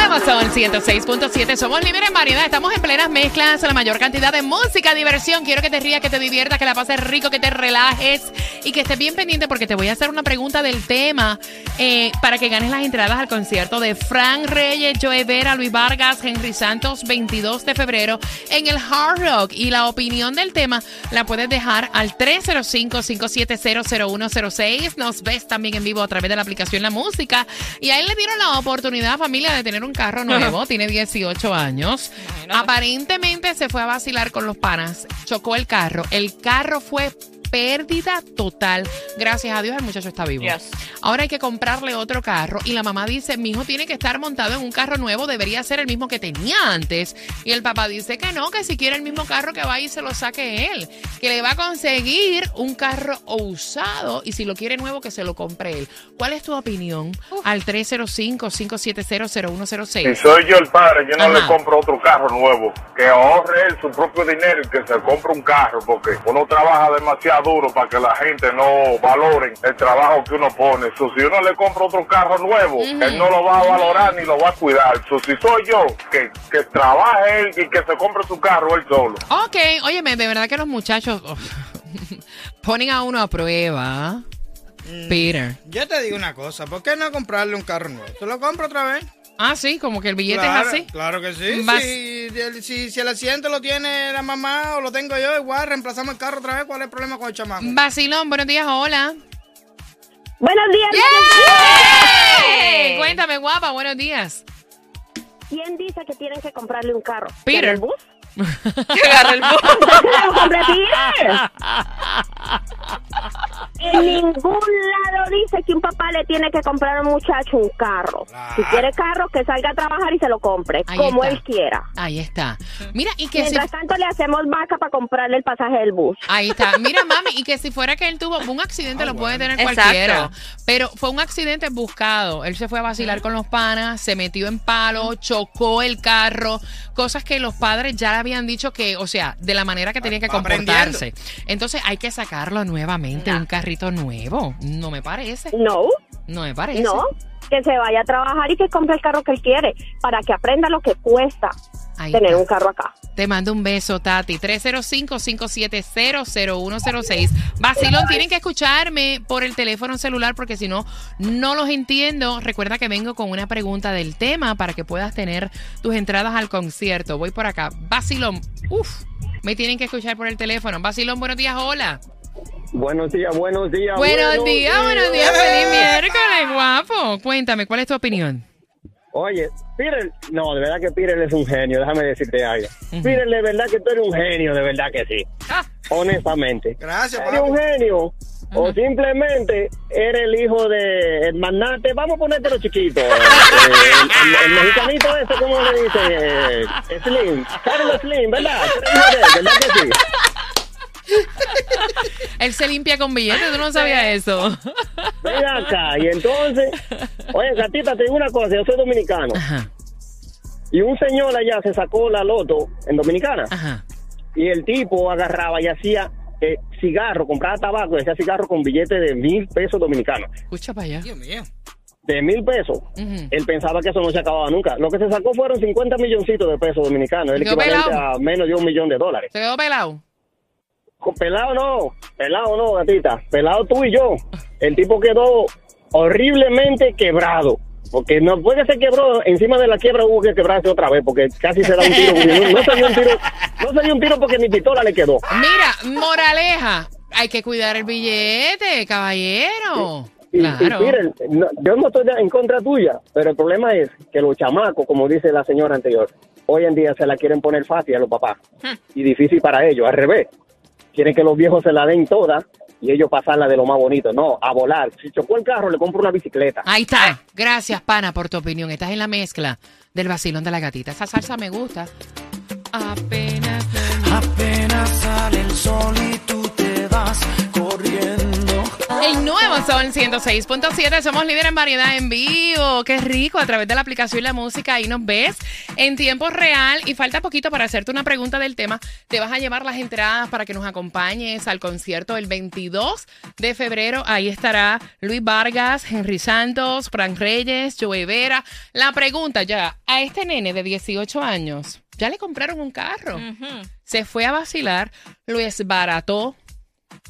Nuevos son 106.7. Somos líderes en variedad. Estamos en plenas mezclas. La mayor cantidad de música, diversión. Quiero que te rías, que te diviertas, que la pases rico, que te relajes y que estés bien pendiente porque te voy a hacer una pregunta del tema eh, para que ganes las entradas al concierto de Frank Reyes, Joe Vera, Luis Vargas, Henry Santos, 22 de febrero en el Hard Rock. Y la opinión del tema la puedes dejar al 305-5700106. Nos ves también en vivo a través de la aplicación La Música. Y ahí le dieron la oportunidad, familia, de tener un carro nuevo. Tiene 18 años. Aparentemente se fue a vacilar con los panas. Chocó el carro. El carro fue pérdida total. Gracias a Dios el muchacho está vivo. Yes. Ahora hay que comprarle otro carro y la mamá dice, mi hijo tiene que estar montado en un carro nuevo, debería ser el mismo que tenía antes. Y el papá dice que no, que si quiere el mismo carro que vaya y se lo saque él, que le va a conseguir un carro usado y si lo quiere nuevo que se lo compre él. ¿Cuál es tu opinión? Al 305-570-0106. Si soy yo el padre, yo no Ajá. le compro otro carro nuevo. Que ahorre él su propio dinero y que se compre un carro, porque uno trabaja demasiado duro para que la gente no valore el trabajo que uno pone. So, si uno le compra otro carro nuevo, él no lo va a valorar ni lo va a cuidar. So, si soy yo, que, que trabaje él y que se compre su carro él solo. Ok, óyeme, de verdad que los muchachos ponen a uno a prueba. Peter. Yo te digo una cosa, ¿por qué no comprarle un carro nuevo? ¿Tú lo compras otra vez? Ah, sí, como que el billete claro, es así. Claro que sí. Vas- Si, el- si, si el asiento lo tiene la mamá o lo tengo yo, igual reemplazamos el carro otra vez. ¿Cuál es el problema con el chamaco? Vacilón, buenos días, hola. Buenos días. Hey, Cuéntame, guapa, buenos días. ¿Quién dice que tienen que comprarle un carro? Peter. ¿En el bus? Que agarre el bus. ¡Lo compré Peter! En ningún lado dice que un papá le tiene que comprar a un muchacho un carro. Si quiere carro, que salga a trabajar y se lo compre, Ahí como está. él quiera. Ahí está. Mira, y que si... Mientras tanto, le hacemos vaca para comprarle el pasaje del bus. Ahí está. Mira, mami, y que si fuera que él tuvo un accidente, lo puede tener Exacto. cualquiera. Pero fue un accidente buscado. Él se fue a vacilar con los panas, se metió en palo, chocó el carro, cosas que los padres ya le habían dicho que, o sea, de la manera que tenía que comportarse. Entonces hay que sacarlo nuevamente, un carrito nuevo. No me parece. No, No me parece. no. Que se vaya a trabajar y que compre el carro que él quiere para que aprenda lo que cuesta Ahí tener está. un carro acá. Te mando un beso, Tati. 305-570-0106. Vacilón, tienen que escucharme por el teléfono celular porque si no, no los entiendo. Recuerda que vengo con una pregunta del tema para que puedas tener tus entradas al concierto. Voy por acá. Vacilón, uff, me tienen que escuchar por el teléfono. Vacilón, buenos días, hola. Buenos días, buenos días. Buenos días, buenos días, feliz miércoles, guapo. Cuéntame, ¿cuál es tu opinión? Oye, Peter, no, de verdad que Peter es un genio, déjame decirte algo. Peter, de verdad que tú eres un genio, de verdad que sí. Ah. Honestamente. Gracias, ¿Eres un genio? O simplemente eres el hijo de el magnate, vamos a ponértelo chiquito. Eh, el, el- el mexicanito ese, ¿cómo le dicen? Eh, Slim. Carlos Slim, ¿verdad? ¿verdad que sí? Él se limpia con billetes, tú no sabías eso. Ven acá, y entonces, oye, gatita, te digo una cosa, yo soy dominicano. Ajá, Y un señor allá se sacó la loto en Dominicana. ajá. Y el tipo agarraba y hacía eh, cigarro, compraba tabaco y hacía cigarro con billetes de mil pesos dominicanos. Escucha para allá. Dios mío. De mil pesos. Él pensaba que eso no se acababa nunca. Lo que se sacó fueron 50 milloncitos de pesos dominicanos, el equivalente pelado. a menos de un millón de dólares. ¿Se quedó pelado? Pelado no, pelado no, gatita. Pelado tú y yo. El tipo quedó horriblemente quebrado. Porque no puede se quebró, encima de la quiebra hubo que quebrarse otra vez, porque casi se da un tiro. No, no dio un tiro, no dio un tiro porque ni pistola le quedó. Mira, moraleja. Hay que cuidar el billete, caballero. Y, y Claro. miren, no- yo no estoy en contra tuya, pero el problema es que los chamacos, como dice la señora anterior, hoy en día se la quieren poner fácil a los papás y difícil para ellos, al revés. Quieren que los viejos se la den toda y ellos pasarla de lo más bonito, no, a volar. Si chocó el carro, le compro una bicicleta. Ahí está. Gracias, pana, por tu opinión. Estás en la mezcla del vacilón de la gatita. Esa salsa me gusta. Apenas. Nuevo Sol 106.7. Somos líder en variedad en vivo. Qué rico. A través de la aplicación y la música. Ahí nos ves en tiempo real. Y falta poquito para hacerte una pregunta del tema. Te vas a llevar las entradas para que nos acompañes al concierto el 22 de febrero. Ahí estará Luis Vargas, Henry Santos, Frank Reyes, Joe Vera. La pregunta ya. A este nene de 18 años, ya le compraron un carro. Se fue a vacilar, lo esbarató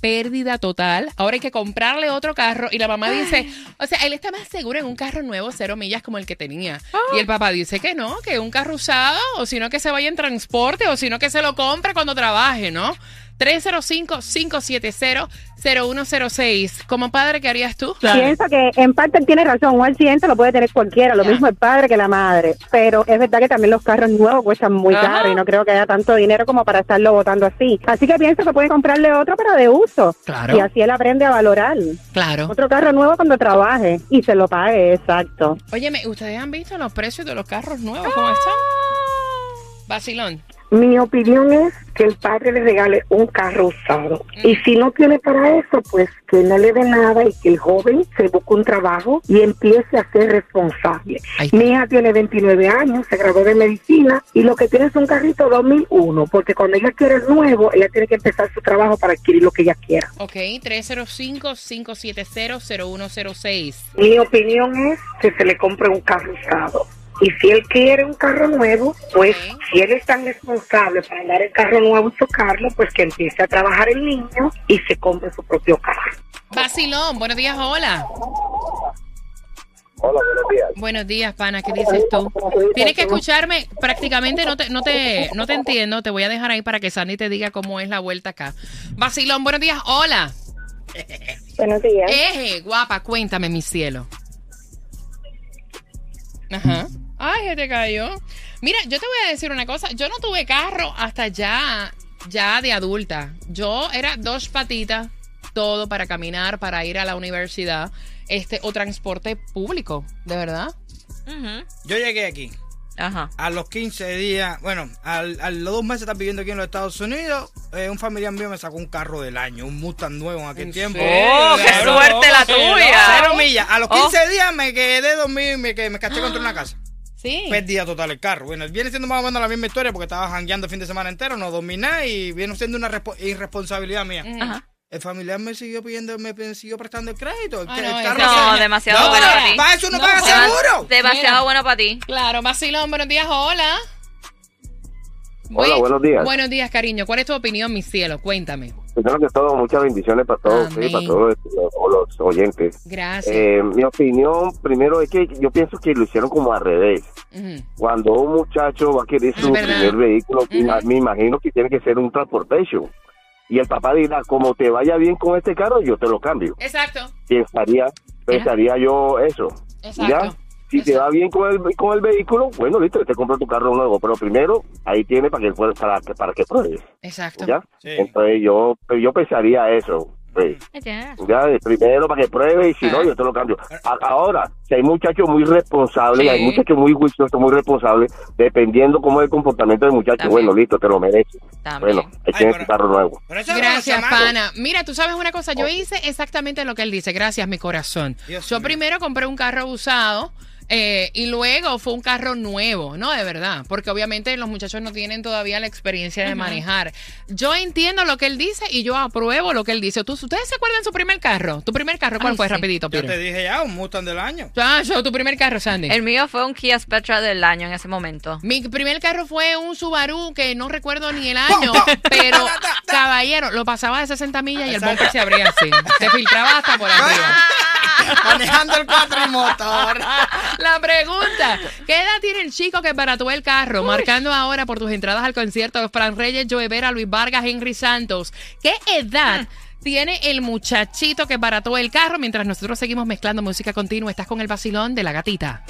pérdida total. Ahora hay que comprarle otro carro y la mamá dice, o sea, él está más seguro en un carro nuevo, cero millas como el que tenía. Y el papá dice que no, que un carro usado, o si no que se vaya en transporte, o si no que se lo compre cuando trabaje, ¿no? 305-570-0106. Como padre, ¿qué harías tú? Pienso que en parte él tiene razón, un accidente lo puede tener cualquiera, lo mismo el padre que la madre, pero es verdad que también los carros nuevos cuestan muy Ajá. caro y no creo que haya tanto dinero como para estarlo botando así. Así que pienso que puede comprarle otro, pero de uso. Claro. Y así él aprende a valorar. Claro. Otro carro nuevo cuando trabaje y se lo pague, exacto. Óyeme, ¿ustedes han visto los precios de los carros nuevos? ¿Cómo están? Vacilón. Mi opinión es que el padre le regale un carro usado. Y si no tiene para eso, pues que no le dé nada y que el joven se busque un trabajo y empiece a ser responsable. Mi hija tiene 29 años, se graduó de medicina y lo que tiene es un carrito 2001, porque cuando ella quiere el nuevo, ella tiene que empezar su trabajo para adquirir lo que ella quiera. Ok, 305-570-0106. Mi opinión es que se le compre un carro usado. Y si él quiere un carro nuevo, pues si él es tan responsable para andar el carro nuevo y chocarlo, pues que empiece a trabajar el niño y se compre su propio carro. Vacilón, buenos días, hola. Hola, buenos días. Buenos días, pana, ¿qué dices tú? Tienes que escucharme, prácticamente no te, no te, no te entiendo, te voy a dejar ahí para que Sandy te diga cómo es la vuelta acá. Vacilón, buenos días, hola. Buenos días. Eje, guapa, cuéntame, mi cielo. Ajá. Ay, se te cayó. Mira, yo te voy a decir una cosa. Yo no tuve carro hasta ya, ya de adulta. Yo era dos patitas, todo para caminar, para ir a la universidad, este, o transporte público, de verdad. Yo llegué aquí. Ajá. A los 15 días, bueno, al- a los dos meses estar viviendo aquí en los Estados Unidos, eh, un familiar mío me sacó un carro del año, un Mustang nuevo en aquel ¿En tiempo. ¡Oh, qué suerte la tuya! Cero millas. A los Oh. 15 días me quedé dormido y me, que- me caché contra una casa. Sí. Pérdida total el carro. Bueno, viene siendo más o menos la misma historia porque estaba jangueando el fin de semana entero, no dormí nada y viene siendo una respo- irresponsabilidad mía. Ajá. El familiar me siguió pidiendo, me siguió prestando el crédito. El, Ah, el no, carro no, se- demasiado No, bueno para ti. Para eso no, No, paga seguro. Demasiado Mira. bueno para ti. Claro, vacilón, buenos días, hola. Hola, Buen- buenos días. Buenos días, cariño. ¿Cuál es tu opinión, mi cielo? Cuéntame. Primero que todo, muchas bendiciones para todos para todos los, los oyentes. Gracias. Eh, mi opinión, primero, es que yo pienso que lo hicieron como al revés. Cuando un muchacho va a querer su verdad. primer vehículo, me imagino que tiene que ser un transportation. Y el papá dirá, como te vaya bien con este carro, yo te lo cambio. Exacto. Pensaría, pensaría yo eso. Exacto. ¿Ya? Si te va bien con el, con el vehículo, bueno, listo, te compro tu carro nuevo. Pero primero, ahí tiene para que, para que, para que pruebes. Exacto. ¿Ya? Sí. Entonces yo, yo pensaría eso. sí. Ya, de primero para que pruebe y si no, Ah. yo te lo cambio. Ahora, si hay muchachos muy responsables, Sí. hay muchachos muy juiciosos, muy responsables, dependiendo cómo es el comportamiento del muchacho, También. bueno, listo, te lo mereces. También. Bueno, ahí tienes tu carro nuevo. Gracias, pana. Mira, tú sabes una cosa, yo hice exactamente lo que él dice. Gracias, mi corazón. Dios yo primero compré un carro usado. Eh, y luego fue un carro nuevo, ¿no? De verdad, porque obviamente los muchachos no tienen todavía la experiencia de manejar. Yo entiendo lo que él dice y yo apruebo lo que él dice. ¿Tú, ¿Ustedes se acuerdan de su primer carro? ¿Tu primer carro cuál Ay, fue, sí. rapidito, Yo te dije ya, un Mustang del año. Ah, yo, tu primer carro, Sandy. El mío fue un Kia Spectra del año en ese momento. Mi primer carro fue un Subaru que no recuerdo ni el año, pero caballero, lo pasaba de 60 millas y el bumper se abría así. Se filtraba hasta por arriba. Manejando el cuatrimotor. La pregunta, ¿qué edad tiene el chico que barató el carro? Marcando ahora por tus entradas al concierto de Fran Reyes, Joe Vera, Luis Vargas, Henry Santos. ¿Qué edad tiene el muchachito que barató el carro? Mientras nosotros seguimos mezclando música continua, estás con el vacilón de la gatita.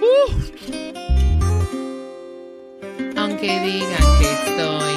Uh. Aunque digan que estoy